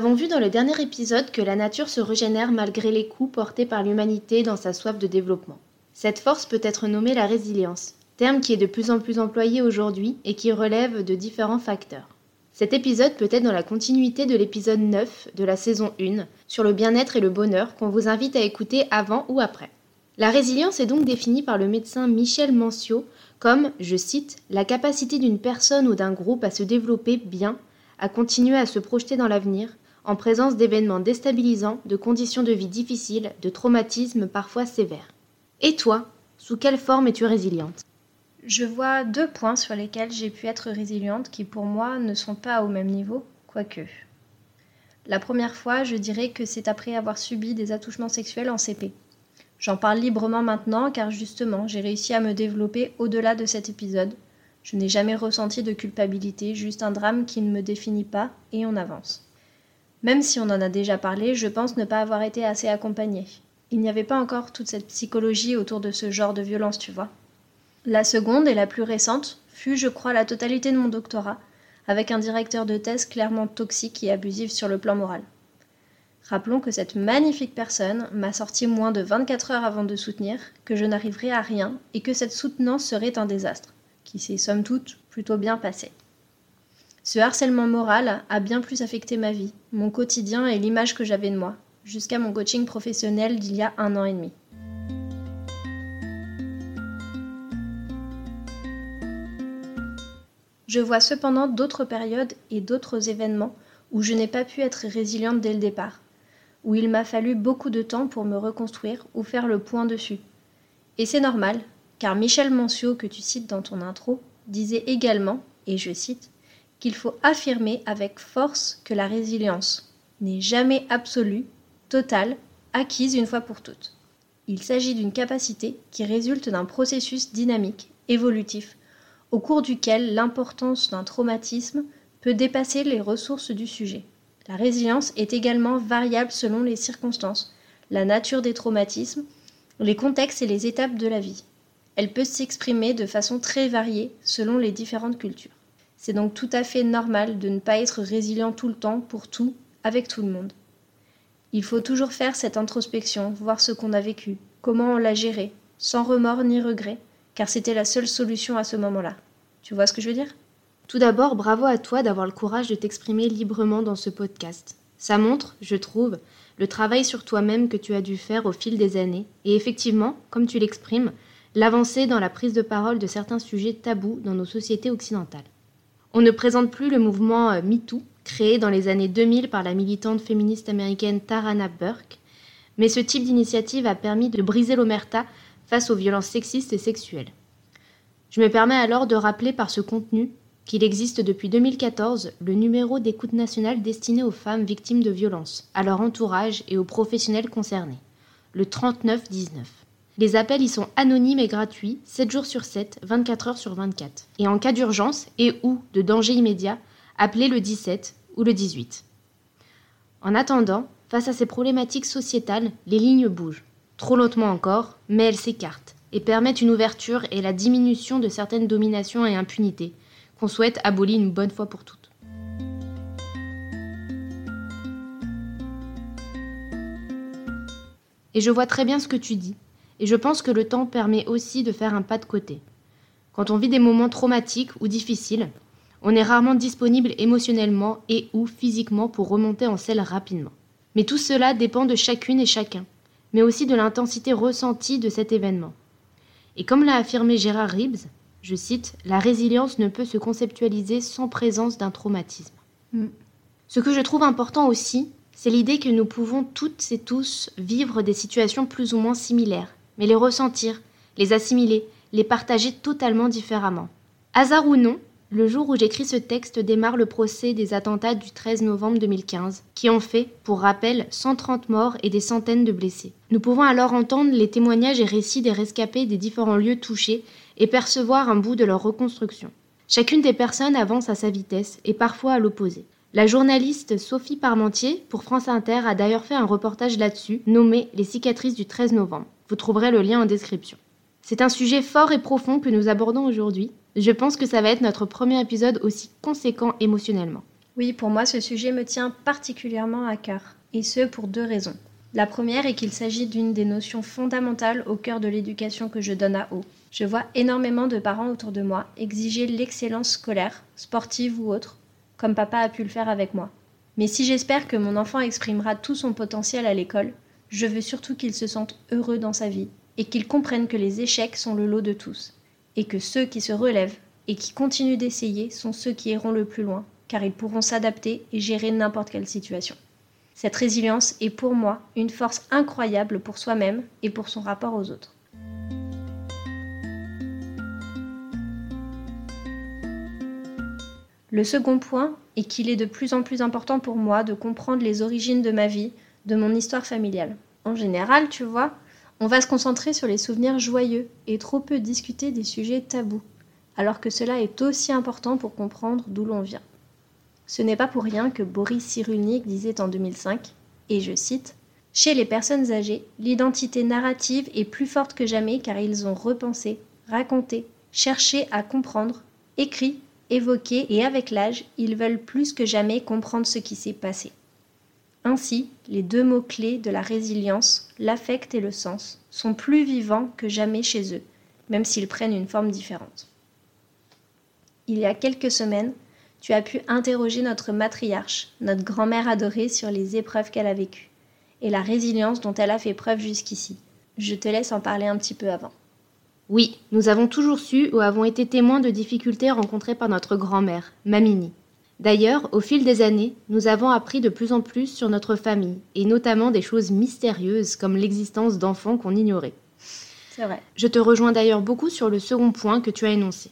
avons vu dans le dernier épisode que la nature se régénère malgré les coups portés par l'humanité dans sa soif de développement. Cette force peut être nommée la résilience, terme qui est de plus en plus employé aujourd'hui et qui relève de différents facteurs. Cet épisode peut être dans la continuité de l'épisode 9 de la saison 1 sur le bien-être et le bonheur qu'on vous invite à écouter avant ou après. La résilience est donc définie par le médecin Michel Mancio comme, je cite, la capacité d'une personne ou d'un groupe à se développer bien, à continuer à se projeter dans l'avenir, en présence d'événements déstabilisants, de conditions de vie difficiles, de traumatismes parfois sévères. Et toi, sous quelle forme es-tu résiliente? Je vois deux points sur lesquels j'ai pu être résiliente qui pour moi ne sont pas au même niveau, quoique. La première fois, je dirais que c'est après avoir subi des attouchements sexuels en CP. J'en parle librement maintenant car justement j'ai réussi à me développer au-delà de cet épisode. Je n'ai jamais ressenti de culpabilité, juste un drame qui ne me définit pas et on avance. Même si on en a déjà parlé, je pense ne pas avoir été assez accompagnée. Il n'y avait pas encore toute cette psychologie autour de ce genre de violence, tu vois. La seconde et la plus récente fut, je crois, la totalité de mon doctorat, avec un directeur de thèse clairement toxique et abusif sur le plan moral. Rappelons que cette magnifique personne m'a sorti moins de 24 heures avant de soutenir que je n'arriverais à rien et que cette soutenance serait un désastre, qui s'est somme toute plutôt bien passé. Ce harcèlement moral a bien plus affecté ma vie, mon quotidien et l'image que j'avais de moi, jusqu'à mon coaching professionnel d'il y a un an et demi. Je vois cependant d'autres périodes et d'autres événements où je n'ai pas pu être résiliente dès le départ, où il m'a fallu beaucoup de temps pour me reconstruire ou faire le point dessus. Et c'est normal, car Michel Mancio, que tu cites dans ton intro, disait également, et je cite, qu'il faut affirmer avec force que la résilience n'est jamais absolue, totale, acquise une fois pour toutes. Il s'agit d'une capacité qui résulte d'un processus dynamique, évolutif, au cours duquel l'importance d'un traumatisme peut dépasser les ressources du sujet. La résilience est également variable selon les circonstances, la nature des traumatismes, les contextes et les étapes de la vie. Elle peut s'exprimer de façon très variée selon les différentes cultures. C'est donc tout à fait normal de ne pas être résilient tout le temps pour tout, avec tout le monde. Il faut toujours faire cette introspection, voir ce qu'on a vécu, comment on l'a géré, sans remords ni regrets, car c'était la seule solution à ce moment-là. Tu vois ce que je veux dire? Tout d'abord, bravo à toi d'avoir le courage de t'exprimer librement dans ce podcast. Ça montre, je trouve, le travail sur toi-même que tu as dû faire au fil des années, et effectivement, comme tu l'exprimes, l'avancée dans la prise de parole de certains sujets tabous dans nos sociétés occidentales. On ne présente plus le mouvement euh, MeToo, créé dans les années 2000 par la militante féministe américaine Tarana Burke, mais ce type d'initiative a permis de briser l'omerta face aux violences sexistes et sexuelles. Je me permets alors de rappeler par ce contenu qu'il existe depuis 2014 le numéro d'écoute nationale destiné aux femmes victimes de violences, à leur entourage et aux professionnels concernés, le 3919. Les appels y sont anonymes et gratuits, 7 jours sur 7, 24 heures sur 24. Et en cas d'urgence et ou de danger immédiat, appelez le 17 ou le 18. En attendant, face à ces problématiques sociétales, les lignes bougent. Trop lentement encore, mais elles s'écartent et permettent une ouverture et la diminution de certaines dominations et impunités qu'on souhaite abolir une bonne fois pour toutes. Et je vois très bien ce que tu dis, et je pense que le temps permet aussi de faire un pas de côté. Quand on vit des moments traumatiques ou difficiles, on est rarement disponible émotionnellement et ou physiquement pour remonter en selle rapidement. Mais tout cela dépend de chacune et chacun, mais aussi de l'intensité ressentie de cet événement. Et comme l'a affirmé Gérard Ribs, je cite, La résilience ne peut se conceptualiser sans présence d'un traumatisme. Mm. Ce que je trouve important aussi, c'est l'idée que nous pouvons toutes et tous vivre des situations plus ou moins similaires, mais les ressentir, les assimiler, les partager totalement différemment. Hasard ou non, le jour où j'écris ce texte démarre le procès des attentats du 13 novembre 2015, qui ont fait, pour rappel, 130 morts et des centaines de blessés. Nous pouvons alors entendre les témoignages et récits des rescapés des différents lieux touchés et percevoir un bout de leur reconstruction. Chacune des personnes avance à sa vitesse et parfois à l'opposé. La journaliste Sophie Parmentier pour France Inter a d'ailleurs fait un reportage là-dessus nommé Les cicatrices du 13 novembre. Vous trouverez le lien en description. C'est un sujet fort et profond que nous abordons aujourd'hui je pense que ça va être notre premier épisode aussi conséquent émotionnellement. Oui, pour moi, ce sujet me tient particulièrement à cœur, et ce pour deux raisons. La première est qu'il s'agit d'une des notions fondamentales au cœur de l'éducation que je donne à haut. Je vois énormément de parents autour de moi exiger l'excellence scolaire, sportive ou autre, comme papa a pu le faire avec moi. Mais si j'espère que mon enfant exprimera tout son potentiel à l'école, je veux surtout qu'il se sente heureux dans sa vie et qu'il comprenne que les échecs sont le lot de tous et que ceux qui se relèvent et qui continuent d'essayer sont ceux qui iront le plus loin, car ils pourront s'adapter et gérer n'importe quelle situation. Cette résilience est pour moi une force incroyable pour soi-même et pour son rapport aux autres. Le second point est qu'il est de plus en plus important pour moi de comprendre les origines de ma vie, de mon histoire familiale. En général, tu vois, on va se concentrer sur les souvenirs joyeux et trop peu discuter des sujets tabous, alors que cela est aussi important pour comprendre d'où l'on vient. Ce n'est pas pour rien que Boris Cyrulnik disait en 2005, et je cite, Chez les personnes âgées, l'identité narrative est plus forte que jamais car ils ont repensé, raconté, cherché à comprendre, écrit, évoqué et avec l'âge, ils veulent plus que jamais comprendre ce qui s'est passé. Ainsi, les deux mots-clés de la résilience, l'affect et le sens, sont plus vivants que jamais chez eux, même s'ils prennent une forme différente. Il y a quelques semaines, tu as pu interroger notre matriarche, notre grand-mère adorée, sur les épreuves qu'elle a vécues et la résilience dont elle a fait preuve jusqu'ici. Je te laisse en parler un petit peu avant. Oui, nous avons toujours su ou avons été témoins de difficultés rencontrées par notre grand-mère, Mamini. D'ailleurs, au fil des années, nous avons appris de plus en plus sur notre famille, et notamment des choses mystérieuses comme l'existence d'enfants qu'on ignorait. C'est vrai. Je te rejoins d'ailleurs beaucoup sur le second point que tu as énoncé.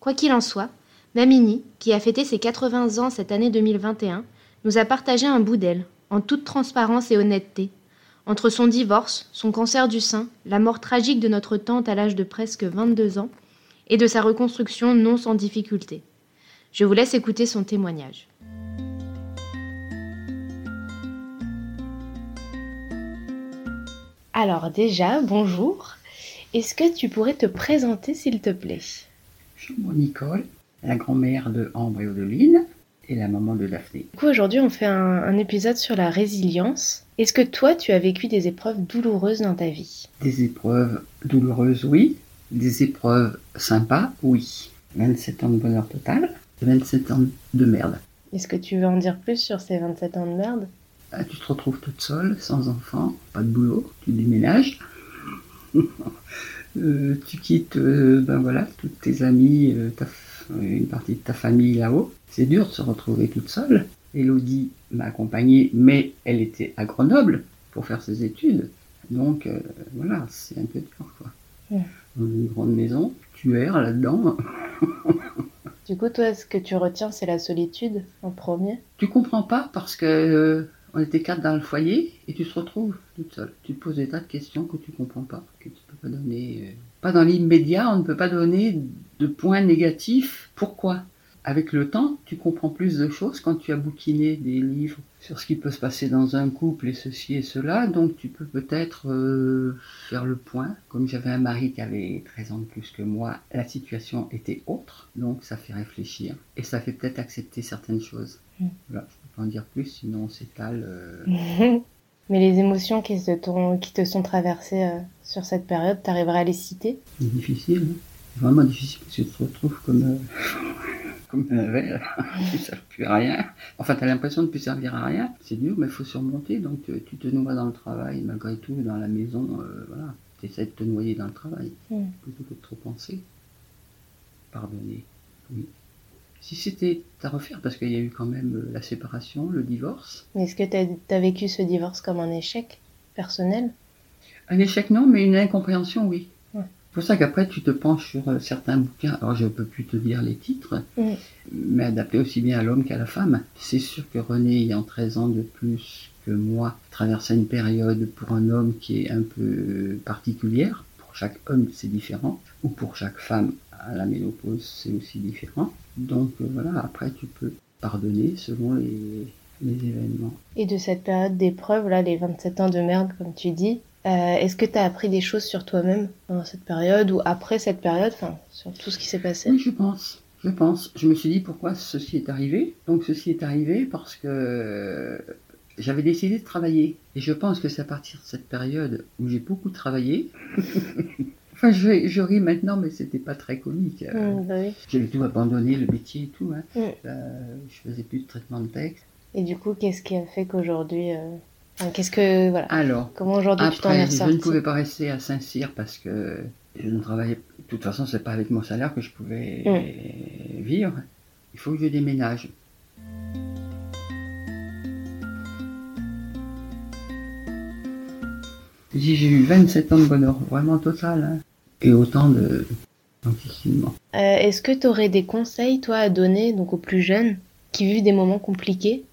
Quoi qu'il en soit, Mamini, qui a fêté ses 80 ans cette année 2021, nous a partagé un bout d'elle, en toute transparence et honnêteté, entre son divorce, son cancer du sein, la mort tragique de notre tante à l'âge de presque 22 ans, et de sa reconstruction non sans difficulté. Je vous laisse écouter son témoignage. Alors déjà, bonjour. Est-ce que tu pourrais te présenter s'il te plaît? Je suis Nicole, la grand-mère de Ambre et Odeline et la maman de Daphné. Du coup, aujourd'hui, on fait un, un, épisode sur la résilience. Est-ce que toi, tu as vécu des épreuves douloureuses dans ta vie? Des épreuves douloureuses, oui. Des épreuves sympas, oui. 27 ans de bonheur total. 27 ans de merde. Est-ce que tu veux en dire plus sur ces 27 ans de merde? Ah, Tu te retrouves toute seule, sans enfant, pas de boulot, tu déménages. Euh, tu quittes euh, ben voilà, toutes tes amis, euh, une partie de ta famille là-haut. C'est dur de se retrouver toute seule. Elodie m'a accompagnée, mais elle était à Grenoble pour faire ses études. Donc voilà, c'est un peu dur quoi. Dans une grande maison, tu erres là-dedans. Du coup, toi, ce que tu retiens, c'est la solitude en premier Tu comprends pas parce que euh, On était quatre dans le foyer et tu te retrouves toute seule. Tu te poses des tas de questions que tu comprends pas, que tu peux pas donner. euh, Pas dans l'immédiat, on ne peut pas donner de points négatifs. Pourquoi? Avec le temps, tu comprends plus de choses quand tu as bouquiné des livres sur ce qui peut se passer dans un couple et ceci et cela. Donc tu peux peut-être euh, faire le point. Comme j'avais un mari qui avait 13 ans de plus que moi, la situation était autre. Donc ça fait réfléchir et ça fait peut-être accepter certaines choses. Mm. Voilà, je peux pas en dire plus, sinon on s'étale. euh, Mais les émotions qui, se t'ont- qui te sont traversées euh, sur cette période, t'arriverais à les citer? C'est difficile, hein. Vraiment difficile parce que tu te retrouves comme, euh, comme un verre, tu ne sers plus à rien. Enfin, tu as l'impression de ne plus servir à rien. C'est dur, mais il faut surmonter. Donc, tu te noies dans le travail, malgré tout, dans la maison, euh, voilà. Tu essaies de te noyer dans le travail, plutôt que de trop penser. Pardonner, oui. Si c'était à refaire, parce qu'il y a eu quand même euh, la séparation, le divorce. Est-ce que t'as as vécu ce divorce comme un échec personnel? Un échec, non, mais une incompréhension, oui. C'est pour ça qu'après, tu te penches sur euh, certains bouquins. Alors, je ne peux plus te dire les titres, mais adaptés aussi bien à l'homme qu'à la femme. C'est sûr que René, ayant 13 ans de plus que moi, traversait une période pour un homme qui est un peu particulière. Pour chaque homme, c'est différent. Ou pour chaque femme, à la ménopause, c'est aussi différent. Donc, euh, voilà, après, tu peux pardonner selon les, les événements. Et de cette période d'épreuve, là, les 27 ans de merde, comme tu dis, euh, est-ce que t'as appris des choses sur toi-même pendant cette période ou après cette période, enfin, sur tout ce qui s'est passé? Oui, je pense. Je pense. Je me suis dit pourquoi ceci est arrivé? Donc ceci est arrivé parce que j'avais décidé de travailler. Et je pense que c'est à partir de cette période où j'ai beaucoup travaillé. enfin, je, je ris maintenant, mais c'était pas très comique. Euh, bah oui. J'avais tout abandonné, le métier et tout. Hein. Mm. Euh, je faisais plus de traitement de texte. Et du coup, qu'est-ce qui a fait qu'aujourd'hui... euh, qu'est-ce que... Voilà. Alors, Comment aujourd'hui tu t'en es je ne pouvais pas rester à Saint-Cyr parce que je ne travaillais. De toute façon, c'est pas avec mon salaire que je pouvais vivre. Il faut que je déménage. J'ai eu 27 ans de bonheur, vraiment total. hein. Et autant de. Euh, Est-ce que tu aurais des conseils, toi, à donner donc aux plus jeunes qui vivent des moments compliqués?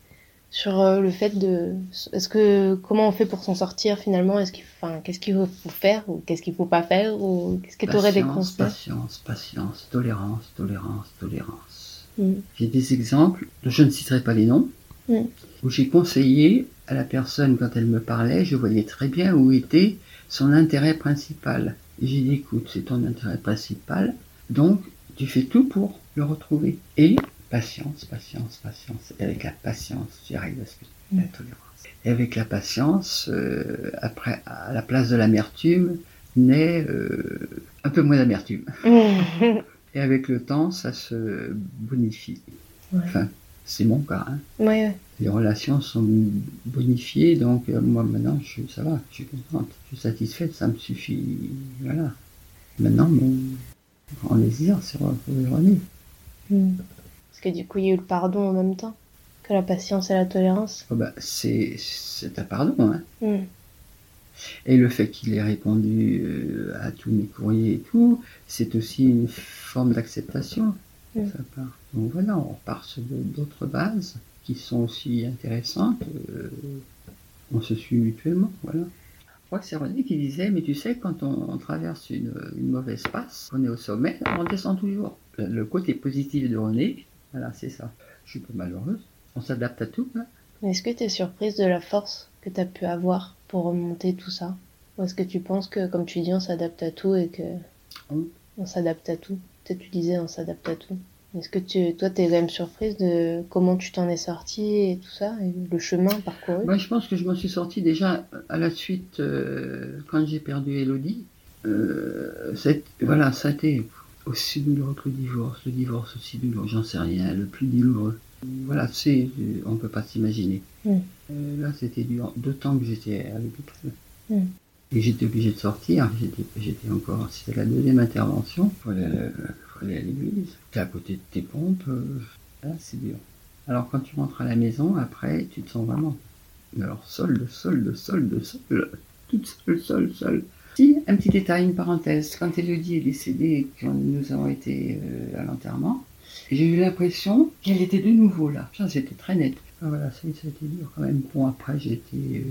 Sur euh, le fait de... Est-ce que... Comment on fait pour s'en sortir finalement? Est-ce qu'il enfin, Qu'est-ce qu'il faut faire ou qu'est-ce qu'il faut pas faire ou Qu'est-ce que tu aurais des conseils? patience, patience, tolérance, tolérance, tolérance. Mm. J'ai des exemples, dont je ne citerai pas les noms, Mm. où j'ai conseillé à la personne quand elle me parlait, je voyais très bien où était son intérêt principal. J'ai dit, écoute, c'est ton intérêt principal, donc tu fais tout pour le retrouver. Et patience, patience, patience. Et avec la patience, tu arrives à ce que la tolérance. Et avec la patience, euh, après, à la place de l'amertume, naît euh, un peu moins d'amertume. Et avec le temps, ça se bonifie. Ouais. Enfin, c'est mon cas. hein. ouais, ouais. Les relations sont bonifiées, donc euh, moi maintenant, je, ça va, je suis contente, je suis satisfaite, ça me suffit. Voilà. Maintenant, mon grand désir, c'est de René. Mm. Parce que du coup, il y a eu le pardon en même temps que la patience et la tolérance. Oh bah, c'est c'est un pardon. Hein. Mm. Et le fait qu'il ait répondu euh, à tous mes courriers et tout, c'est aussi une forme d'acceptation de Mm. sa part. Donc voilà, on repart sur d'autres bases qui sont aussi intéressantes. euh, on se suit mutuellement, voilà. Je crois que c'est René qui disait, mais tu sais, quand on, on traverse une, une mauvaise passe, on est au sommet, on descend toujours. Le côté positif de René, voilà, c'est ça. Je suis pas malheureuse. On s'adapte à tout. hein. Est-ce que tu es surprise de la force que tu as pu avoir pour remonter tout ça? Ou est-ce que tu penses que, comme tu dis, on s'adapte à tout et que. On s'adapte à tout? Peut-être tu disais on s'adapte à tout. Est-ce que tu, toi, tu es quand même surprise de comment tu t'en es sorti et tout ça, et le chemin parcouru? Moi, je pense que je m'en suis sorti déjà à la suite, euh, quand j'ai perdu Elodie. Euh, voilà, ça a été aussi douloureux que le divorce. Le divorce aussi douloureux, j'en sais rien, le plus douloureux. Voilà, c'est, on peut pas s'imaginer. Mm. Euh, là, c'était dur. D'autant que j'étais à l'hôpital. Mm. Et j'étais obligé de sortir. J'étais, j'étais encore, c'était la deuxième intervention. Il fallait, aller- à l'église. T'es à côté de tes pompes. euh, là, c'est dur. Alors, quand tu rentres à la maison, après, tu te sens vraiment. Mais alors, seul, seul, seul, seul. Toute seule, seule, seule. Un petit détail, une parenthèse. Quand Elodie est décédée, quand nous avons été euh, à l'enterrement, j'ai eu l'impression qu'elle était de nouveau là. Ça, c'était très net. Ah, voilà, ça, ça a été dur quand même. Bon, après, été euh,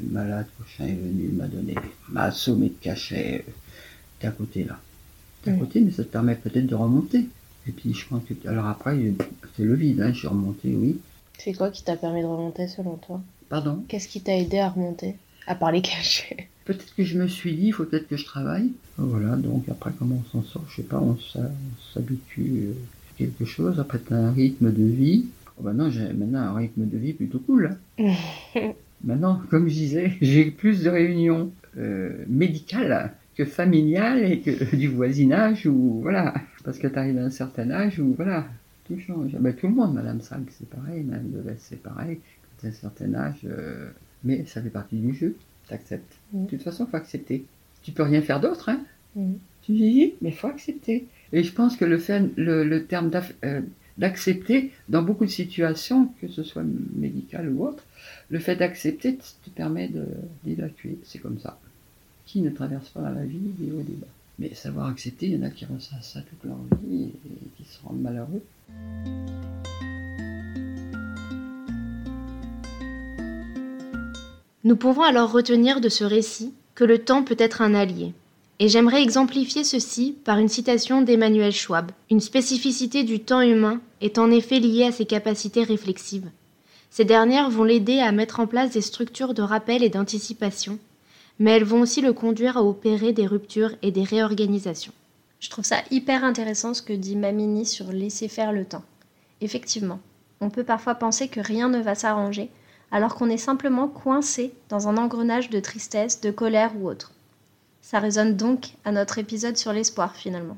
malade, quand chien est venu, il m'a donné, m'a assommé de cachet. Euh, T'es à côté là. T'es à côté, mais ça te permet peut-être de remonter. Et puis, je pense que. Alors après, c'est le vide, hein, je suis remonté, oui. C'est quoi qui t'a permis de remonter selon toi? Pardon? Qu'est-ce qui t'a aidé à remonter? À part les cachets. Peut-être que je me suis dit, il faut peut-être que je travaille. Voilà, donc après, comment on s'en sort Je sais pas, on s'habitue euh, à quelque chose. Après, tu as un rythme de vie. Oh, non, j'ai maintenant un rythme de vie plutôt cool. hein. maintenant, comme je disais, j'ai plus de réunions euh, médicales que familiales et que du voisinage ou voilà. Parce que tu arrives à un certain âge où voilà, tout change. Bah, tout le monde, Madame Sag, c'est pareil, Madame Deves, c'est pareil. Quand tu as un certain âge, euh, mais ça fait partie du jeu. T'acceptes. Mm. De toute façon, faut accepter. Tu peux rien faire d'autre, hein. Mm. Tu dis, mais faut accepter. Et je pense que le, fait, le, le terme euh, d'accepter, dans beaucoup de situations, que ce soit médical ou autre, le fait d'accepter te permet de- d'évacuer. C'est comme ça. Qui ne traverse pas dans la vie des hauts et des bas Mais savoir accepter, il y en a qui ressentent ça toute leur vie et qui se rendent malheureux. Nous pouvons alors retenir de ce récit que le temps peut être un allié. Et j'aimerais exemplifier ceci par une citation d'Emmanuel Schwab. Une spécificité du temps humain est en effet liée à ses capacités réflexives. Ces dernières vont l'aider à mettre en place des structures de rappel et d'anticipation, mais elles vont aussi le conduire à opérer des ruptures et des réorganisations. Je trouve ça hyper intéressant ce que dit Mamini sur laisser faire le temps. Effectivement, on peut parfois penser que rien ne va s'arranger, alors qu'on est simplement coincé dans un engrenage de tristesse, de colère ou autre. Ça résonne donc à notre épisode sur l'espoir finalement.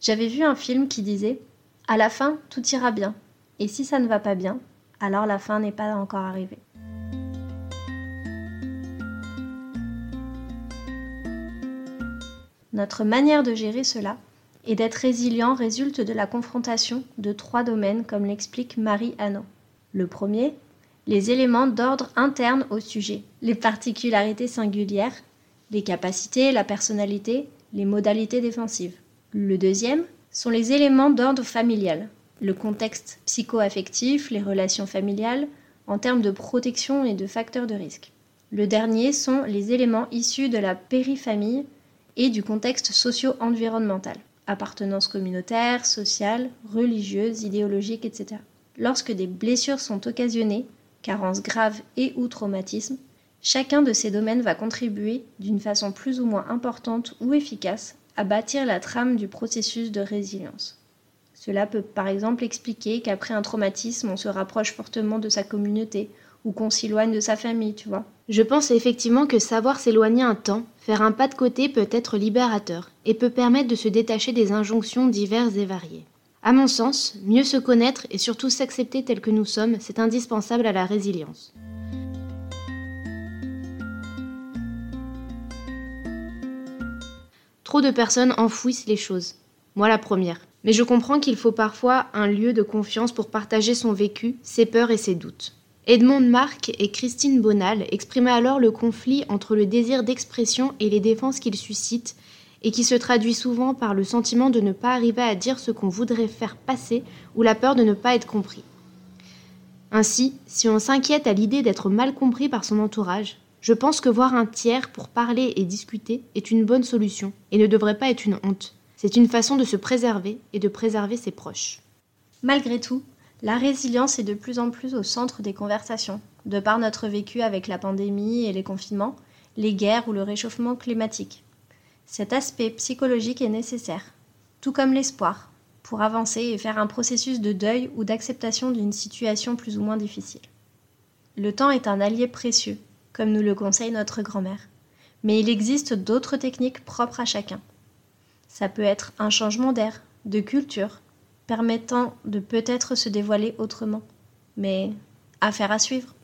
J'avais vu un film qui disait À la fin, tout ira bien, et si ça ne va pas bien, alors la fin n'est pas encore arrivée. Notre manière de gérer cela et d'être résilient résulte de la confrontation de trois domaines, comme l'explique Marie Hanot. Le premier, les éléments d'ordre interne au sujet, les particularités singulières, les capacités, la personnalité, les modalités défensives. Le deuxième sont les éléments d'ordre familial, le contexte psycho-affectif, les relations familiales, en termes de protection et de facteurs de risque. Le dernier sont les éléments issus de la périfamille et du contexte socio-environnemental, appartenance communautaire, sociale, religieuse, idéologique, etc. Lorsque des blessures sont occasionnées, carences graves et ou traumatismes, chacun de ces domaines va contribuer d'une façon plus ou moins importante ou efficace à bâtir la trame du processus de résilience. Cela peut par exemple expliquer qu'après un traumatisme, on se rapproche fortement de sa communauté ou qu'on s'éloigne de sa famille, tu vois. Je pense effectivement que savoir s'éloigner un temps, faire un pas de côté peut être libérateur et peut permettre de se détacher des injonctions diverses et variées. À mon sens, mieux se connaître et surtout s'accepter tel que nous sommes, c'est indispensable à la résilience. Trop de personnes enfouissent les choses. Moi la première. Mais je comprends qu'il faut parfois un lieu de confiance pour partager son vécu, ses peurs et ses doutes. Edmond Marc et Christine Bonal exprimaient alors le conflit entre le désir d'expression et les défenses qu'il suscite, et qui se traduit souvent par le sentiment de ne pas arriver à dire ce qu'on voudrait faire passer ou la peur de ne pas être compris. Ainsi, si on s'inquiète à l'idée d'être mal compris par son entourage, je pense que voir un tiers pour parler et discuter est une bonne solution et ne devrait pas être une honte. C'est une façon de se préserver et de préserver ses proches. Malgré tout, la résilience est de plus en plus au centre des conversations, de par notre vécu avec la pandémie et les confinements, les guerres ou le réchauffement climatique. Cet aspect psychologique est nécessaire, tout comme l'espoir, pour avancer et faire un processus de deuil ou d'acceptation d'une situation plus ou moins difficile. Le temps est un allié précieux, comme nous le conseille notre grand-mère, mais il existe d'autres techniques propres à chacun. Ça peut être un changement d'air, de culture, permettant de peut-être se dévoiler autrement. Mais affaire à suivre.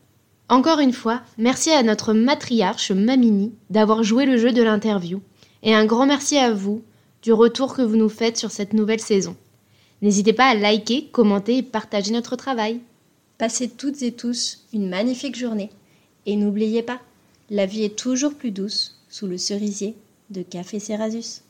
Encore une fois, merci à notre matriarche Mamini d'avoir joué le jeu de l'interview et un grand merci à vous du retour que vous nous faites sur cette nouvelle saison. N'hésitez pas à liker, commenter et partager notre travail. Passez toutes et tous une magnifique journée. Et n'oubliez pas, la vie est toujours plus douce sous le cerisier de Café Cerasus.